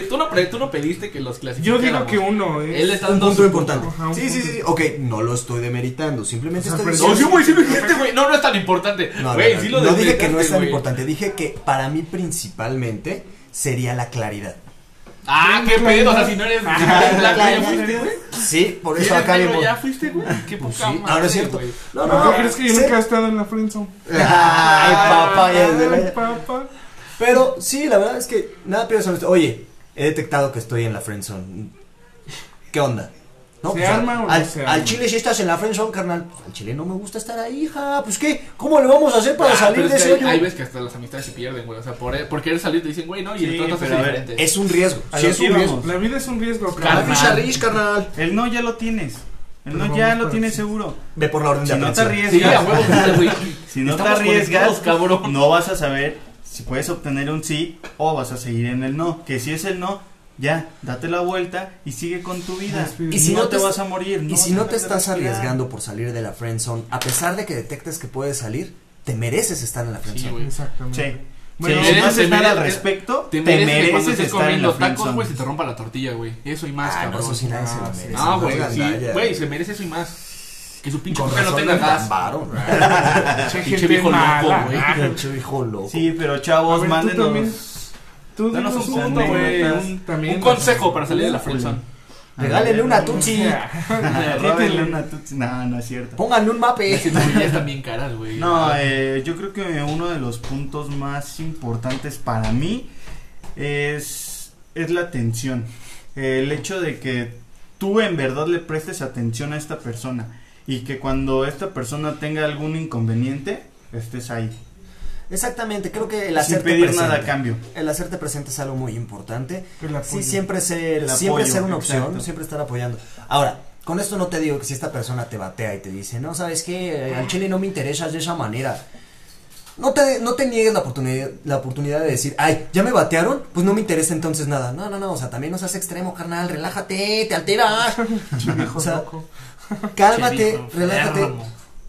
tú, no, tú no pediste que los Yo clasificáramos. digo que uno es... Él está Un dando punto importante. Ajá, un Sí, sí, punto. sí. Ok, no lo estoy demeritando. Simplemente O sea, estoy No, diciendo. sí, güey, sí lo dijiste, güey. No, no es tan importante. No, no, Güey, no, sí lo no dije que no es tan importante. Dije que para mí principalmente sería la claridad. Ah, qué pedo. O sea, si no eres. si no eres blanco, ya fuiste, güey. Sí, por eso acá mismo. ya fuiste, güey. Qué Pues poca sí, madre, ahora es cierto. güey. No, ¿No, no, crees que yo sí. nunca he estado en la friendzone? Ay, papá, ya la- Ay, papá. Pero sí, la verdad es que nada pierdes. Oye, he detectado que estoy en la friendzone. ¿Qué onda? ¿Se pues, arma o no al, se al arma? chile si estás en la friendzone, carnal. pues, al chile no me gusta estar ahí, hija. Pues qué, ¿cómo le vamos a hacer para Ah, salir de es ese hoyo? hay veces que hasta las amistades se pierden, güey. O sea, por, por querer salir te dicen, güey, no, y el trato ver, diferente. Es un riesgo. Sí, es un riesgo. La vida es un riesgo. Carnal. Carnal. El no ya lo tienes. El no ya lo tienes seguro. Ve por la orden Si de no te. Sí, arriesgas, si no te arriesgas, cabrón. no vas a saber si puedes obtener un sí o vas a seguir en el no. Que si es el no, ya, date la vuelta y sigue con tu vida. Y si no te, te- vas a morir. Y vas si no te estás respirar. arriesgando por salir de la friendzone, a pesar de que detectes que puedes salir, te mereces estar en la Sí, friendzone. güey. Exactamente. Sí. Bueno, si no mereces- haces te nada al mereces- respecto, Te mereces, que cuando estés estar en comiendo la tacos, friendzone. güey, se te rompa la tortilla, güey. Eso y más, Ah, no, cabrón. eso sí nadie se lo Ah, merece. sí. No, no güey, sí, güey, se merece eso y más. Que su pinche mujer no tenga gas. Pinche viejo loco, güey. Ah, Pinche hijo loco. Sí, pero chavos, mándenos. Tú Danos un una punto, güey. anécdota, Un, también. un consejo para salir de la friendzone. Regálenle una tutsi. Róbenle una tutsi. No, no es cierto. Pónganle un mape. Las ya están bien caras, güey. No, eh, yo creo que uno de los puntos más importantes para mí es, es la atención. El hecho de que tú en verdad le prestes atención a esta persona y que cuando esta persona tenga algún inconveniente, estés ahí. Exactamente, creo que el sin hacerte pedir presente. nada a cambio. El hacerte presente es algo muy importante. El apoyo. Sí, siempre ser, El siempre ser una opción, exacto. siempre estar apoyando. Ahora, con esto no te digo que si esta persona te batea y te dice, no, sabes qué, al chile no me interesas de esa manera. No te, no te niegues la oportunidad, la oportunidad de decir, ay, ya me batearon, pues no me interesa entonces nada. No, no, no, o sea, también no seas extremo, carnal, relájate, te alteras. O sea. Cálmate, relájate.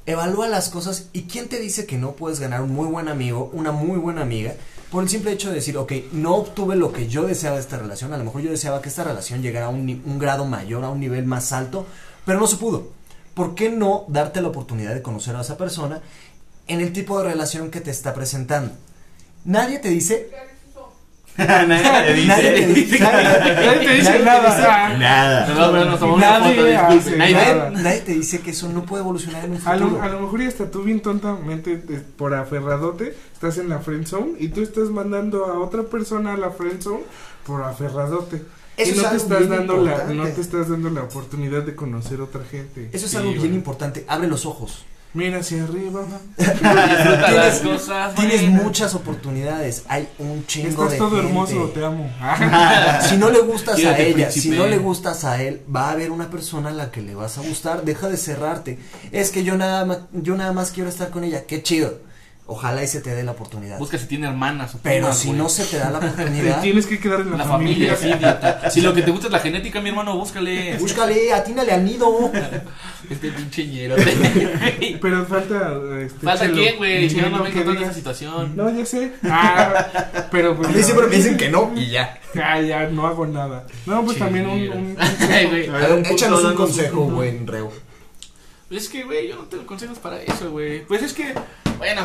Evalúa las cosas y quién te dice que no puedes ganar un muy buen amigo, una muy buena amiga, por el simple hecho de decir, ok, no obtuve lo que yo deseaba de esta relación, a lo mejor yo deseaba que esta relación llegara a un, un grado mayor, a un nivel más alto, pero no se pudo. ¿Por qué no darte la oportunidad de conocer a esa persona en el tipo de relación que te está presentando? Nadie te dice, Nadie te dice. nadie te dice, Nadie te dice nada. Nadie te dice que eso no puede evolucionar en un A lo, futuro. a lo mejor y hasta tú bien tontamente de- por aferradote estás en la friend zone y tú estás mandando a otra persona a la friend zone por aferradote. Eso y no es te algo estás bien dando la importante. no te estás dando la oportunidad de conocer otra gente. Eso es algo bien güey. importante. Abre los ojos. Mira hacia arriba. Disfruta las Tienes- cosas, Tienes buenas. muchas oportunidades. Hay un chingo Estás de todo gente. hermoso, te amo. Si no le gustas a ella, príncipe. si no le gustas a él, va a haber una persona a la que le vas a gustar. Deja de cerrarte. Es que yo nada más, yo nada más quiero estar con ella. Qué chido. Ojalá y se te dé la oportunidad. Busca si tiene hermanas o Pero primas, si güey. no se te da la te oportunidad, tienes que quedar en la, La familia, familia. sí. Si lo que te gusta es la genética, mi hermano, búscale. búscale, atínale al nido. Este pinche ñero. Pero falta este, ¿Falta Chelo. quién, güey? Yo no me encontré en esa situación. No, ya sé. Ah, pero pues A mí siempre me dicen que no y ya. Ah, ya no hago nada. No, pues también un, un- Ay, güey. A ver, un Échanos un consejo, punto. buen Reo. Es que, güey, yo no tengo consejos para eso, güey. Pues es que, bueno,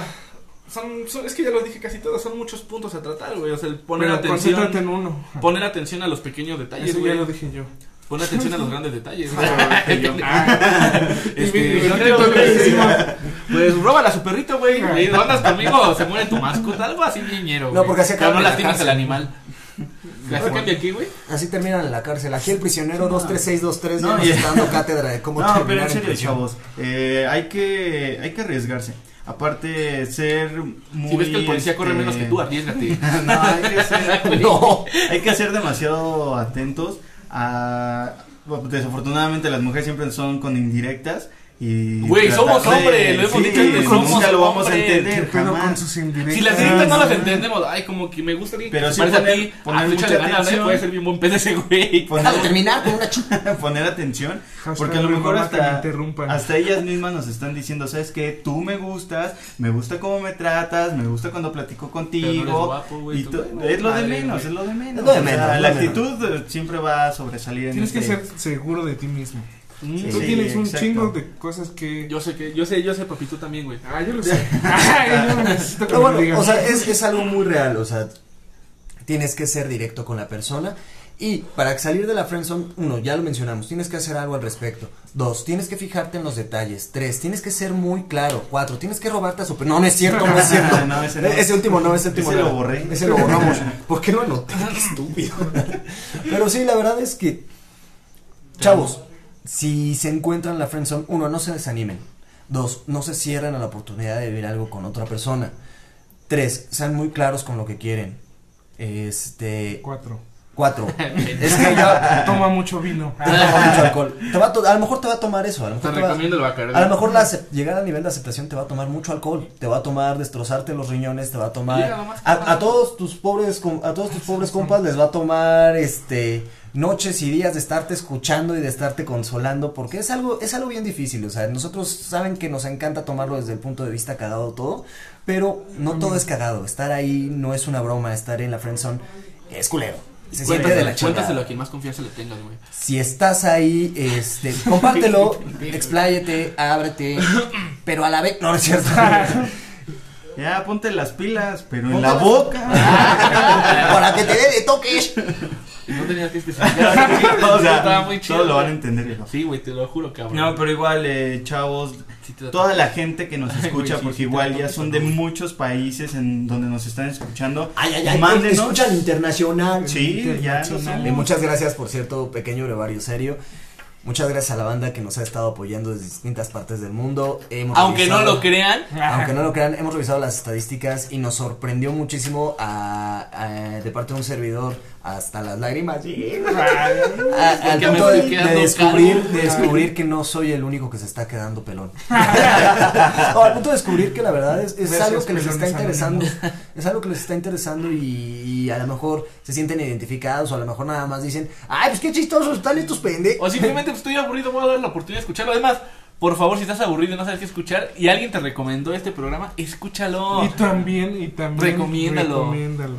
son, son- es que ya lo dije casi todo, son muchos puntos a tratar, güey. O sea, el poner Pero atención, en uno. poner atención a los pequeños detalles, Eso ya lo dije yo. Poner atención a los grandes detalles, yo. Este, Pues róbala a su perrito, güey. Y ¿no andas conmigo se muere tu mascota, algo así niñero, No, porque así Pero no lastimas al animal. ¿Así cambia aquí, güey? Así terminan en la cárcel. Aquí el prisionero 23623 ya No, ya. está dando cátedra de cómo No, terminar pero en serio, chavos, eh, hay que hay que arriesgarse. Aparte, ser muy. Si ves que el policía corre este, menos que tú, arriesgate. no, hay que ser, No. hay que ser demasiado atentos a. Desafortunadamente, las mujeres siempre son con indirectas. Y Güey, somos de- hombres, lo hemos sí, dicho antes, nunca somos lo vamos a hombres. ¿Qué entender. pedo con sus indirectas? Si las directas no las entendemos, ay, como que me gusta alguien que Pero se sí parece poner- a ti, poner ah, mucha ¿eh? atención. puede ser bien buen pedo ese güey. Poner- Déjalo terminar con una chica. poner atención Hashtag porque a lo mejor que me hasta, hasta ellas mismas nos están diciendo, ¿sabes qué? Tú me gustas, me gusta cómo me tratas, me gusta cuando platico Pero no contigo. eres guapo, güey, y tú, tú- es lo de madre, menos, güey. es lo de menos. Es lo de O sea, menos, la actitud siempre va a sobresalir en Tienes que este- ser seguro de ti mismo. Mm, Sí, Tú tienes un exacto. chingo de cosas que. Yo sé que, yo sé, yo sé, papi, tú también, güey. Ah, yo lo sé. Ay, yo no necesito que No, me bueno, o sea, es, es algo muy real, o sea, tienes que ser directo con la persona. Y para salir de la friendzone, uno, ya lo mencionamos, tienes que hacer algo al respecto. Dos, tienes que fijarte en los detalles. Tres, tienes que ser muy claro. Cuatro, tienes que robarte a su... No, no es cierto, no es cierto. No, ese no. Ese último no, ese último Ese no. lo borré. Ese lo borramos. ¿Por qué lo anoté? Qué estúpido. Pero sí, la verdad es que, chavos, si se encuentran en la friendzone, uno, no se desanimen. Dos, no se cierren a la oportunidad de vivir algo con otra persona. Tres, sean muy claros con lo que quieren. Este, Cuatro. Cuatro, es que ya Toma mucho vino. te toma mucho alcohol. Te va a, a lo mejor te va a tomar eso, a lo Te mejor te va- recomiendo el a lo mejor la llegar al nivel de aceptación te va a tomar mucho alcohol, te va a tomar destrozarte los riñones, te va a tomar a, a todos tus pobres a todos tus pobres compas les va a tomar este noches y días de estarte escuchando y de estarte consolando, porque es algo, es algo bien difícil, o sea, nosotros saben que nos encanta tomarlo desde el punto de vista cagado todo, pero no todo es cagado, estar ahí no es una broma, estar en la friendzone es culero. Se siente de la Cuéntaselo, cuéntaselo chingada. a quien más confianza le tengas, güey. Si estás ahí, este, compártelo, expláyete, ábrete, pero a la vez, no, no es cierto. Ya, ponte las pilas, pero en la las- boca. Para que te dé de toques. No tenías que especificar. o sea, Estaba muy chido. todos lo van a entender. Sí, güey, te lo juro, cabrón. No, pero igual, eh, chavos, toda la gente que nos Ay, güey, escucha, porque sí, igual ya son de muchos países en donde nos están escuchando. Ay, ay, ay, Mándenos. escuchan internacional. Sí, ya. Y muchas gracias, por cierto, pequeño brevario serio. Muchas gracias a la banda que nos ha estado apoyando desde distintas partes del mundo. Hemos Aunque no lo crean, Aunque no lo crean, hemos revisado las estadísticas y nos sorprendió muchísimo a, a- de parte de un servidor hasta las lágrimas. A- al punto de, descubrir, de descubrir que no soy el único que se está quedando pelón. No, al punto de descubrir que la verdad es, es algo que les está interesando. Es algo que les está interesando y, y a lo mejor se sienten identificados o a lo mejor nada más dicen, ay, pues qué chistosos están estos pendejos. o simplemente pues, estoy aburrido, voy a dar la oportunidad de escucharlo. Además, por favor, si estás aburrido y no sabes qué escuchar y alguien te recomendó este programa, escúchalo. Y también, y también. Recomiéndalo. recomiéndalo.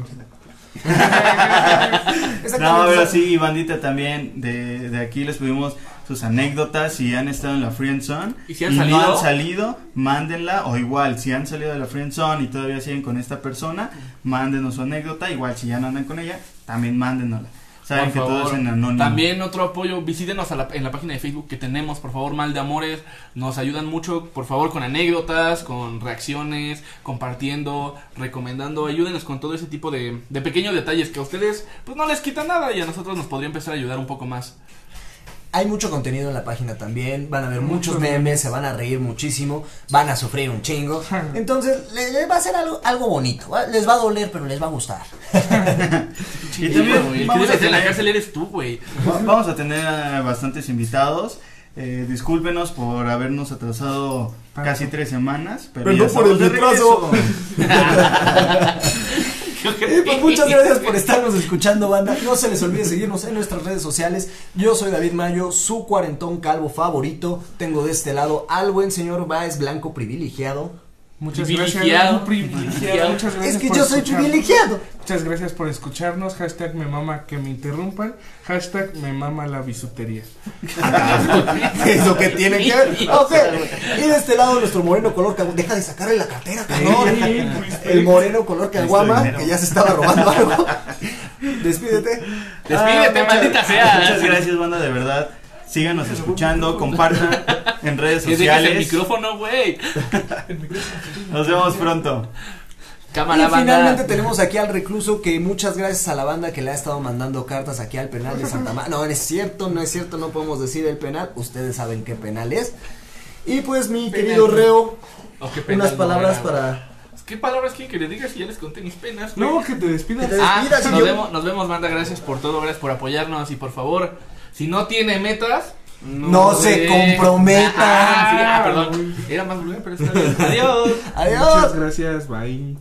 No, pero sí, bandita también, de, de aquí les pedimos sus anécdotas, si han estado en la Friendzone ¿Y si han no salido? han salido, mándenla, o igual, si han salido de la Friendzone y todavía siguen con esta persona, mándenos su anécdota, igual si ya no andan con ella, también mándenosla. Saben Por que todo favor. es en anónimo. También otro apoyo, visítenos a la- en la página de Facebook que tenemos, por favor, Mal de Amores, nos ayudan mucho, por favor, con anécdotas, con reacciones, compartiendo, recomendando, ayúdenos con todo ese tipo de, de pequeños detalles que a ustedes pues no les quita nada y a nosotros nos podría empezar a ayudar un poco más. Hay mucho contenido en la página también, van a ver muchos memes, se van a reír muchísimo, van a sufrir un chingo. Entonces, le- les va a ser algo, algo bonito, ¿va? les va a doler, pero les va a gustar. Y también vamos a en la tener- cárcel eres tú, güey. Va- Vamos a tener a bastantes invitados. Eh, discúlpenos por habernos atrasado casi tres semanas. Pero por el retraso. Y pues muchas gracias por estarnos escuchando, banda. No se les olvide seguirnos en nuestras redes sociales. Yo soy David Mayo, su cuarentón calvo favorito. Tengo de este lado al buen señor Baez Blanco privilegiado. Muchas Privilegiado. gracias. privilegiado. Muchas gracias Es que por yo soy escucharnos. privilegiado. Muchas gracias por escucharnos. Hashtag me mama que me interrumpan. Hashtag me mama la bisutería. Eso que tiene que ver. Ok. Y de este lado nuestro moreno color caguama. Deja de sacarle la cartera, cabrón. El moreno color caguama, que ya se estaba robando algo. Despídete. Despídete, Ah, muchas- maldita sea. Muchas gracias, banda, de verdad. Síganos escuchando, compartan en redes Que dejes el sociales. micrófono, güey. Nos vemos pronto. Cámara, y banda. finalmente tenemos aquí al recluso que muchas gracias a la banda que le ha estado mandando cartas aquí al penal de Santa María. No, no es cierto, no es cierto, no podemos decir el penal. Ustedes saben qué penal es. Y pues mi Penal. querido Reo, Oh, unas palabras para... ¿Qué palabras quieren que les diga si ya les conté mis penas, güey? No, que te despidas. Que te Ah, despidas, nos vemos, nos vemos, banda. Gracias por todo, gracias por apoyarnos. Y por favor, si no tiene metas, No se ve- comprometa. Ah, sí, ah, perdón. Era más vulgar, pero está bien. Adiós. Adiós. Muchas gracias. Bye.